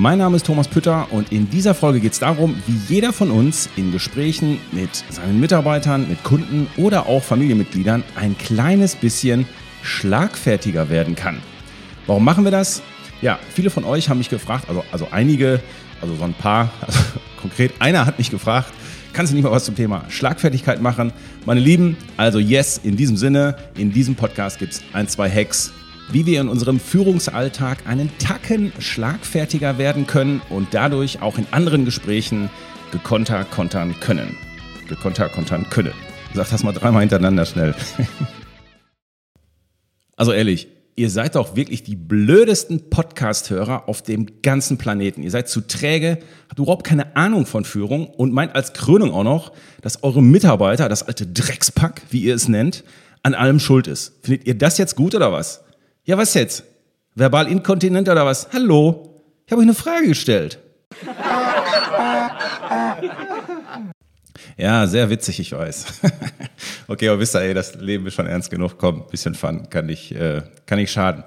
Mein Name ist Thomas Pütter und in dieser Folge geht es darum, wie jeder von uns in Gesprächen mit seinen Mitarbeitern, mit Kunden oder auch Familienmitgliedern ein kleines bisschen schlagfertiger werden kann. Warum machen wir das? Ja, viele von euch haben mich gefragt, also, also einige, also so ein paar, also konkret einer hat mich gefragt, kannst du nicht mal was zum Thema Schlagfertigkeit machen? Meine Lieben, also yes, in diesem Sinne, in diesem Podcast gibt es ein, zwei Hacks, wie wir in unserem Führungsalltag einen Tacken schlagfertiger werden können und dadurch auch in anderen Gesprächen gekonter kontern können. Gekonter kontern können. Sag das mal dreimal hintereinander schnell. also ehrlich, ihr seid doch wirklich die blödesten Podcast-Hörer auf dem ganzen Planeten. Ihr seid zu träge, habt überhaupt keine Ahnung von Führung und meint als Krönung auch noch, dass eure Mitarbeiter, das alte Dreckspack, wie ihr es nennt, an allem schuld ist. Findet ihr das jetzt gut oder was? Ja, was jetzt? Verbal inkontinent oder was? Hallo? Ich habe euch eine Frage gestellt. Ja, sehr witzig, ich weiß. okay, aber wisst ihr, ey, das Leben ist schon ernst genug. Komm, bisschen Fun, kann nicht, äh, kann nicht schaden.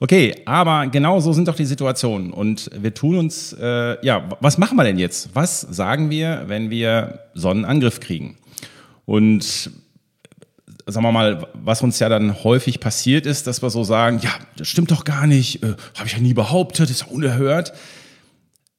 Okay, aber genau so sind doch die Situationen. Und wir tun uns, äh, ja, was machen wir denn jetzt? Was sagen wir, wenn wir Sonnenangriff kriegen? Und sagen wir mal, was uns ja dann häufig passiert ist, dass wir so sagen, ja, das stimmt doch gar nicht, äh, habe ich ja nie behauptet, ist ja unerhört.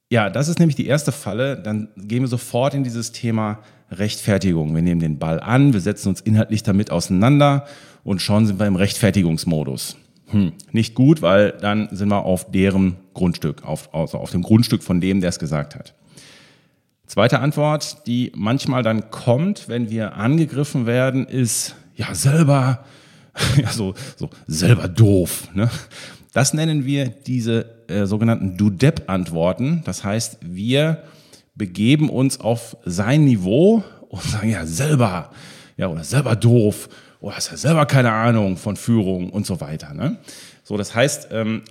Ja, das ist nämlich die erste Falle. Dann gehen wir sofort in dieses Thema Rechtfertigung. Wir nehmen den Ball an, wir setzen uns inhaltlich damit auseinander und schon sind wir im Rechtfertigungsmodus. Hm, nicht gut, weil dann sind wir auf deren Grundstück, auf, also auf dem Grundstück von dem, der es gesagt hat. Zweite Antwort, die manchmal dann kommt, wenn wir angegriffen werden, ist, ja, selber, ja, so, so, selber doof. Ne? Das nennen wir diese äh, sogenannten Do-Dep-Antworten. Das heißt, wir begeben uns auf sein Niveau und sagen, ja, selber, ja, oder selber doof, oder hast ja selber keine Ahnung von Führung und so weiter. Ne? So, das heißt, ähm,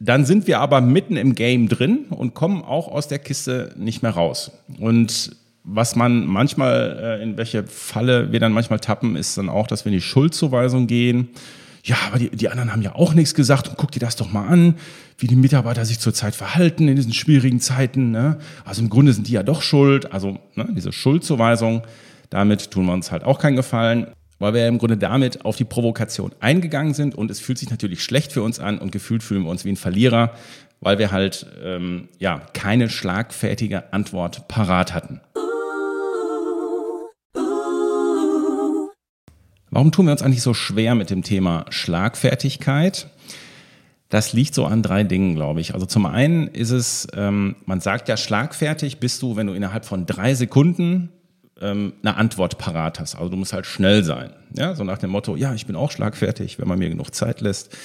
dann sind wir aber mitten im Game drin und kommen auch aus der Kiste nicht mehr raus. Und was man manchmal, äh, in welche Falle wir dann manchmal tappen, ist dann auch, dass wir in die Schuldzuweisung gehen. Ja, aber die, die anderen haben ja auch nichts gesagt und guck dir das doch mal an, wie die Mitarbeiter sich zurzeit verhalten in diesen schwierigen Zeiten. Ne? Also im Grunde sind die ja doch schuld. Also ne, diese Schuldzuweisung, damit tun wir uns halt auch keinen Gefallen, weil wir im Grunde damit auf die Provokation eingegangen sind und es fühlt sich natürlich schlecht für uns an und gefühlt fühlen wir uns wie ein Verlierer, weil wir halt ähm, ja keine schlagfertige Antwort parat hatten. Warum tun wir uns eigentlich so schwer mit dem Thema Schlagfertigkeit? Das liegt so an drei Dingen, glaube ich. Also zum einen ist es, ähm, man sagt ja, schlagfertig bist du, wenn du innerhalb von drei Sekunden ähm, eine Antwort parat hast. Also du musst halt schnell sein. Ja, so nach dem Motto, ja, ich bin auch schlagfertig, wenn man mir genug Zeit lässt.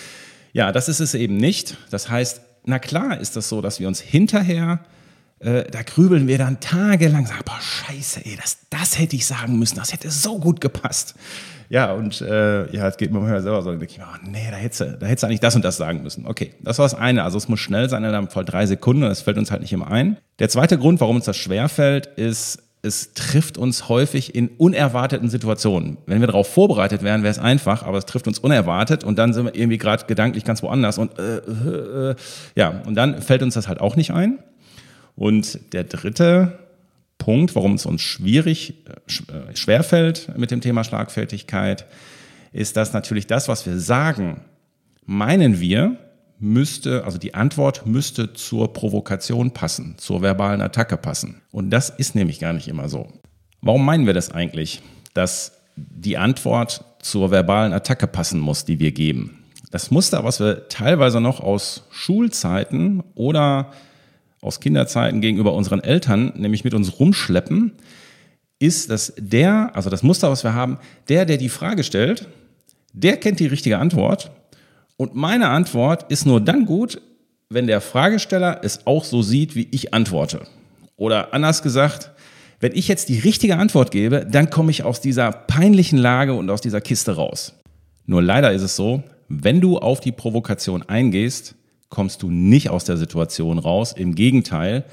Ja, das ist es eben nicht. Das heißt, na klar ist das so, dass wir uns hinterher äh, da grübeln wir dann tagelang, sagen, boah, scheiße, ey, das, das hätte ich sagen müssen, das hätte so gut gepasst. Ja, und äh, ja, es geht mir manchmal selber so, dann denke ich oh, nee, da hättest, du, da hättest du eigentlich das und das sagen müssen. Okay, das war das eine. Also es muss schnell sein, in einem Fall drei Sekunden, das fällt uns halt nicht immer ein. Der zweite Grund, warum uns das schwerfällt, ist, es trifft uns häufig in unerwarteten Situationen. Wenn wir darauf vorbereitet wären, wäre es einfach, aber es trifft uns unerwartet und dann sind wir irgendwie gerade gedanklich ganz woanders und äh, äh, äh, ja, und dann fällt uns das halt auch nicht ein. Und der dritte Punkt, warum es uns schwierig, äh, schwerfällt mit dem Thema Schlagfertigkeit, ist, dass natürlich das, was wir sagen, meinen wir, müsste, also die Antwort müsste zur Provokation passen, zur verbalen Attacke passen. Und das ist nämlich gar nicht immer so. Warum meinen wir das eigentlich, dass die Antwort zur verbalen Attacke passen muss, die wir geben? Das Muster, was wir teilweise noch aus Schulzeiten oder aus Kinderzeiten gegenüber unseren Eltern, nämlich mit uns rumschleppen, ist, dass der, also das Muster, was wir haben, der, der die Frage stellt, der kennt die richtige Antwort. Und meine Antwort ist nur dann gut, wenn der Fragesteller es auch so sieht, wie ich antworte. Oder anders gesagt, Wenn ich jetzt die richtige Antwort gebe, dann komme ich aus dieser peinlichen Lage und aus dieser Kiste raus. Nur leider ist es so, wenn du auf die Provokation eingehst, kommst du nicht aus der Situation raus. Im Gegenteil,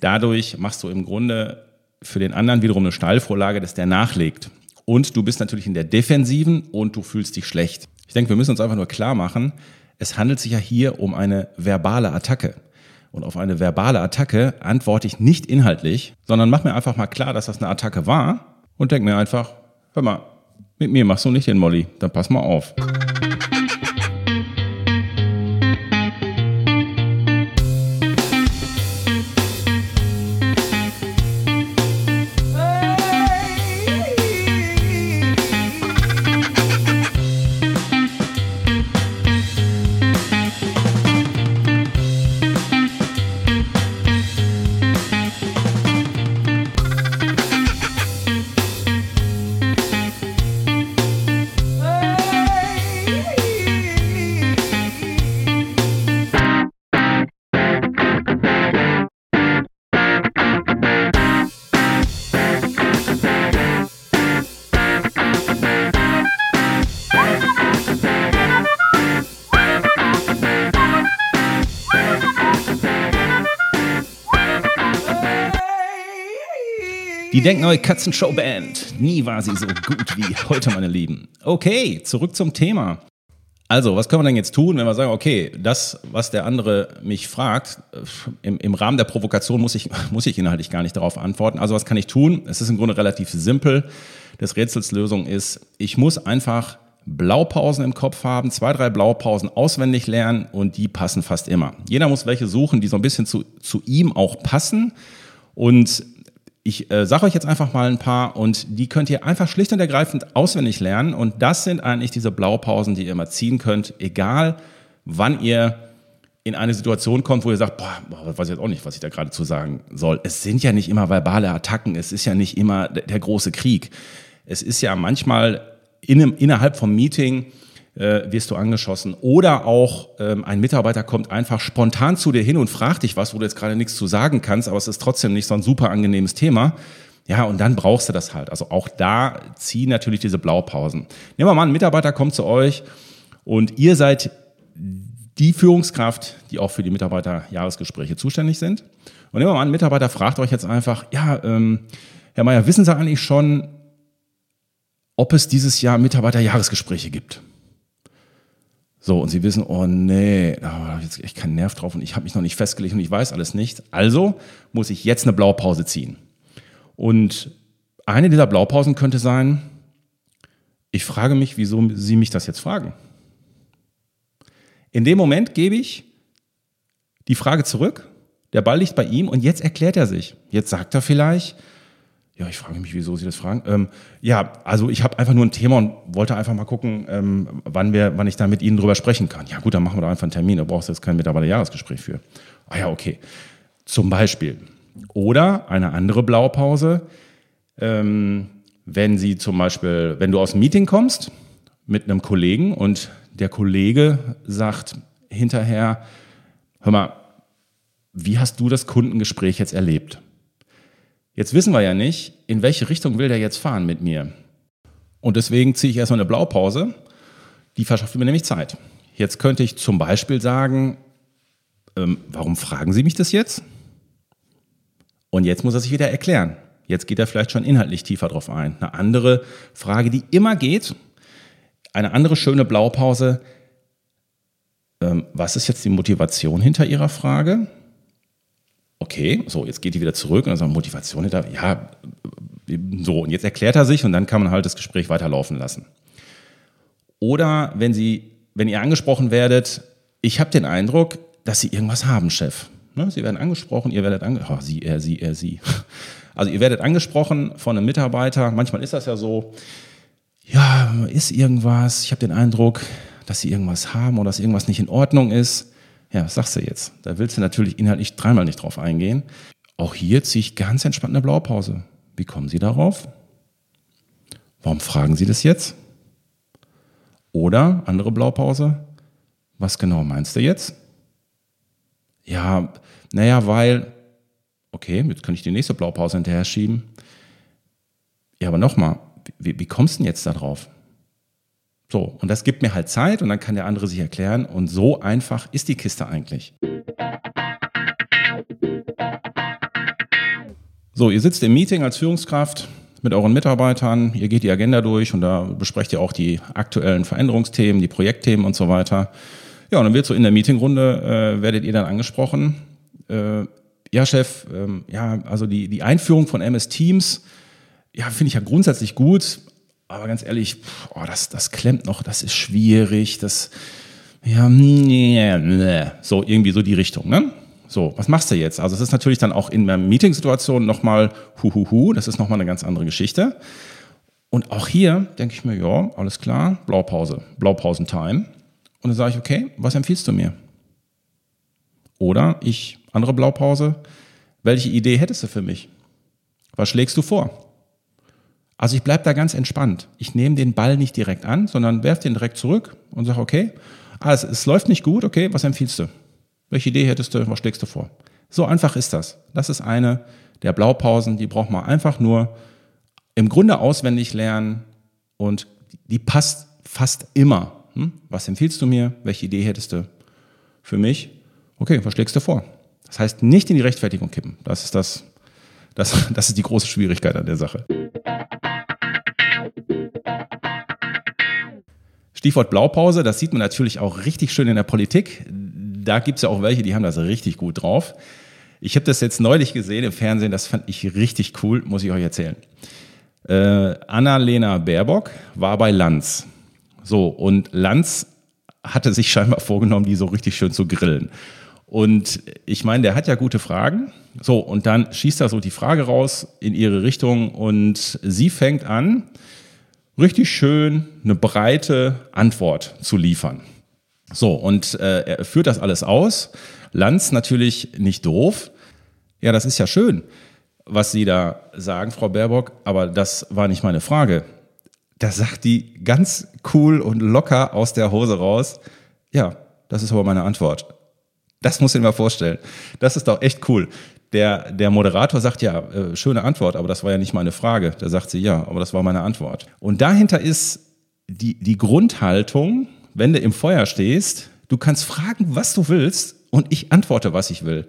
dadurch machst du im Grunde für den anderen wiederum eine Steilvorlage, dass der nachlegt. Und du bist natürlich in der Defensiven und du fühlst dich schlecht. Ich denke, wir müssen uns einfach nur klar machen, es handelt sich ja hier um eine verbale Attacke. Und auf eine verbale Attacke antworte ich nicht inhaltlich, sondern mach mir einfach mal klar, dass das eine Attacke war und denk mir einfach, hör mal, mit mir machst du nicht den Molly, dann pass mal auf. Die denken euch Katzenshow Band. Nie war sie so gut wie heute, meine Lieben. Okay, zurück zum Thema. Also, was können wir denn jetzt tun, wenn wir sagen, okay, das, was der andere mich fragt, im, im Rahmen der Provokation muss ich, muss ich inhaltlich gar nicht darauf antworten. Also, was kann ich tun? Es ist im Grunde relativ simpel. Des Rätsels Lösung ist, ich muss einfach Blaupausen im Kopf haben, zwei, drei Blaupausen auswendig lernen und die passen fast immer. Jeder muss welche suchen, die so ein bisschen zu, zu ihm auch passen. Und ich äh, sage euch jetzt einfach mal ein paar und die könnt ihr einfach schlicht und ergreifend auswendig lernen. Und das sind eigentlich diese Blaupausen, die ihr immer ziehen könnt, egal wann ihr in eine Situation kommt, wo ihr sagt, boah, boah weiß ich jetzt auch nicht, was ich da gerade zu sagen soll. Es sind ja nicht immer verbale Attacken, es ist ja nicht immer der große Krieg. Es ist ja manchmal in innerhalb vom Meeting äh, wirst du angeschossen. Oder auch ähm, ein Mitarbeiter kommt einfach spontan zu dir hin und fragt dich was, wo du jetzt gerade nichts zu sagen kannst, aber es ist trotzdem nicht so ein super angenehmes Thema. Ja, und dann brauchst du das halt. Also auch da ziehen natürlich diese Blaupausen. Nehmen wir mal, ein Mitarbeiter kommt zu euch und ihr seid die Führungskraft, die auch für die Mitarbeiterjahresgespräche zuständig sind. Und nehmen wir mal, ein Mitarbeiter fragt euch jetzt einfach, ja, ähm, Herr Mayer, wissen Sie eigentlich schon, ob es dieses Jahr Mitarbeiterjahresgespräche gibt? So, und sie wissen, oh nee, da oh, habe ich echt keinen Nerv drauf und ich habe mich noch nicht festgelegt und ich weiß alles nicht. Also muss ich jetzt eine Blaupause ziehen. Und eine dieser Blaupausen könnte sein, ich frage mich, wieso Sie mich das jetzt fragen. In dem Moment gebe ich die Frage zurück, der Ball liegt bei ihm und jetzt erklärt er sich. Jetzt sagt er vielleicht, ja, ich frage mich, wieso Sie das fragen. Ähm, ja, also ich habe einfach nur ein Thema und wollte einfach mal gucken, ähm, wann, wir, wann ich da mit Ihnen drüber sprechen kann. Ja gut, dann machen wir da einfach einen Termin, da brauchst du jetzt kein Mitarbeiter-Jahresgespräch für. Ah ja, okay. Zum Beispiel. Oder eine andere Blaupause, ähm, wenn Sie zum Beispiel, wenn du aus dem Meeting kommst mit einem Kollegen und der Kollege sagt hinterher, hör mal, wie hast du das Kundengespräch jetzt erlebt? Jetzt wissen wir ja nicht, in welche Richtung will der jetzt fahren mit mir. Und deswegen ziehe ich erstmal eine Blaupause, die verschafft mir nämlich Zeit. Jetzt könnte ich zum Beispiel sagen, ähm, warum fragen Sie mich das jetzt? Und jetzt muss er sich wieder erklären. Jetzt geht er vielleicht schon inhaltlich tiefer drauf ein. Eine andere Frage, die immer geht, eine andere schöne Blaupause. Ähm, was ist jetzt die Motivation hinter Ihrer Frage? Okay, so, jetzt geht die wieder zurück und dann sagt Motivation hinter, ja, so, und jetzt erklärt er sich und dann kann man halt das Gespräch weiterlaufen lassen. Oder wenn Sie, wenn ihr angesprochen werdet, ich habe den Eindruck, dass Sie irgendwas haben, Chef. Ne? Sie werden angesprochen, ihr werdet angesprochen, oh, Sie, er, Sie, er, Sie. Also ihr werdet angesprochen von einem Mitarbeiter, manchmal ist das ja so, ja, ist irgendwas, ich habe den Eindruck, dass Sie irgendwas haben oder dass irgendwas nicht in Ordnung ist. Ja, was sagst du jetzt? Da willst du natürlich inhaltlich dreimal nicht drauf eingehen. Auch hier ziehe ich ganz entspannt eine Blaupause. Wie kommen Sie darauf? Warum fragen Sie das jetzt? Oder andere Blaupause. Was genau meinst du jetzt? Ja, naja, weil, okay, jetzt kann ich die nächste Blaupause hinterher schieben. Ja, aber nochmal, wie, wie kommst du denn jetzt da drauf? So, und das gibt mir halt Zeit und dann kann der andere sich erklären. Und so einfach ist die Kiste eigentlich. So, ihr sitzt im Meeting als Führungskraft mit euren Mitarbeitern, ihr geht die Agenda durch und da besprecht ihr auch die aktuellen Veränderungsthemen, die Projektthemen und so weiter. Ja, und dann wird so in der Meetingrunde, äh, werdet ihr dann angesprochen. Äh, ja, Chef, ähm, ja, also die, die Einführung von MS Teams, ja, finde ich ja grundsätzlich gut, aber ganz ehrlich, oh, das, das klemmt noch, das ist schwierig, das, ja, so irgendwie so die Richtung, ne? So, was machst du jetzt? Also es ist natürlich dann auch in einer Meetingsituation nochmal huhuhu, das ist nochmal eine ganz andere Geschichte. Und auch hier denke ich mir, ja, alles klar, Blaupause, Blaupausentime. Und dann sage ich, okay, was empfiehlst du mir? Oder ich, andere Blaupause, welche Idee hättest du für mich? Was schlägst du vor? Also ich bleibe da ganz entspannt. Ich nehme den Ball nicht direkt an, sondern werfe den direkt zurück und sage, okay, also es läuft nicht gut, okay, was empfiehlst du? Welche Idee hättest du, was schlägst du vor? So einfach ist das. Das ist eine der Blaupausen, die braucht man einfach nur im Grunde auswendig lernen und die passt fast immer. Hm? Was empfiehlst du mir? Welche Idee hättest du für mich? Okay, was schlägst du vor? Das heißt, nicht in die Rechtfertigung kippen. Das ist das, das, das ist die große Schwierigkeit an der Sache. Stichwort Blaupause, das sieht man natürlich auch richtig schön in der Politik. Da gibt es ja auch welche, die haben das richtig gut drauf. Ich habe das jetzt neulich gesehen im Fernsehen, das fand ich richtig cool, muss ich euch erzählen. Äh, Annalena Baerbock war bei Lanz. So, und Lanz hatte sich scheinbar vorgenommen, die so richtig schön zu grillen. Und ich meine, der hat ja gute Fragen. So, und dann schießt er so die Frage raus in ihre Richtung und sie fängt an, richtig schön eine breite Antwort zu liefern. So, und äh, er führt das alles aus. Lanz natürlich nicht doof. Ja, das ist ja schön, was Sie da sagen, Frau Baerbock, aber das war nicht meine Frage. Da sagt die ganz cool und locker aus der Hose raus, ja, das ist aber meine Antwort. Das muss ich mir vorstellen. Das ist doch echt cool. Der, der Moderator sagt, ja, äh, schöne Antwort, aber das war ja nicht meine Frage. Da sagt sie, ja, aber das war meine Antwort. Und dahinter ist die, die Grundhaltung, wenn du im Feuer stehst, du kannst fragen, was du willst und ich antworte, was ich will.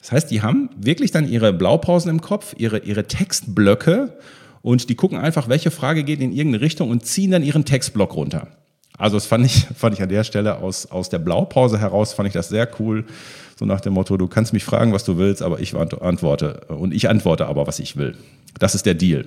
Das heißt, die haben wirklich dann ihre Blaupausen im Kopf, ihre, ihre Textblöcke und die gucken einfach, welche Frage geht in irgendeine Richtung und ziehen dann ihren Textblock runter. Also das fand ich, fand ich an der Stelle aus, aus der Blaupause heraus, fand ich das sehr cool. So nach dem Motto, du kannst mich fragen, was du willst, aber ich antworte. Und ich antworte aber, was ich will. Das ist der Deal.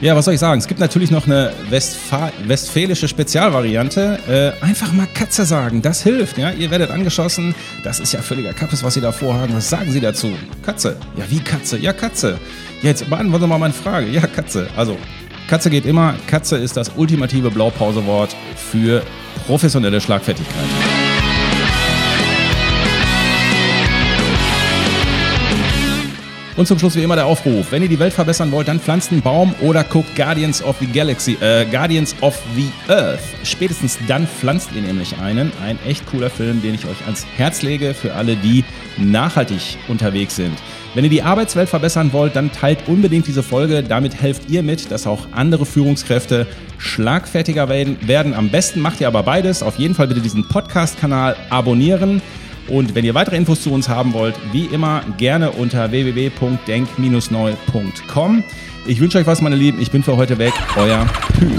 Ja, was soll ich sagen? Es gibt natürlich noch eine Westfa westfälische Spezialvariante. Äh, einfach mal Katze sagen, das hilft. Ja? Ihr werdet angeschossen. Das ist ja völliger Kappes, was Sie da vorhaben. Was sagen Sie dazu? Katze. Ja, wie Katze? Ja, Katze. Jetzt beantworten Sie mal meine Frage. Ja, Katze. Also, Katze geht immer. Katze ist das ultimative Blaupausewort für professionelle Schlagfertigkeit. Und zum Schluss wie immer der Aufruf. Wenn ihr die Welt verbessern wollt, dann pflanzt einen Baum oder guckt Guardians of the Galaxy, äh, Guardians of the Earth. Spätestens dann pflanzt ihr nämlich einen. Ein echt cooler Film, den ich euch ans Herz lege für alle, die nachhaltig unterwegs sind. Wenn ihr die Arbeitswelt verbessern wollt, dann teilt unbedingt diese Folge. Damit helft ihr mit, dass auch andere Führungskräfte schlagfertiger werden. Am besten macht ihr aber beides. Auf jeden Fall bitte diesen Podcast-Kanal abonnieren. Und wenn ihr weitere Infos zu uns haben wollt, wie immer gerne unter www.denk-neu.com. Ich wünsche euch was, meine Lieben. Ich bin für heute weg. Euer Pü.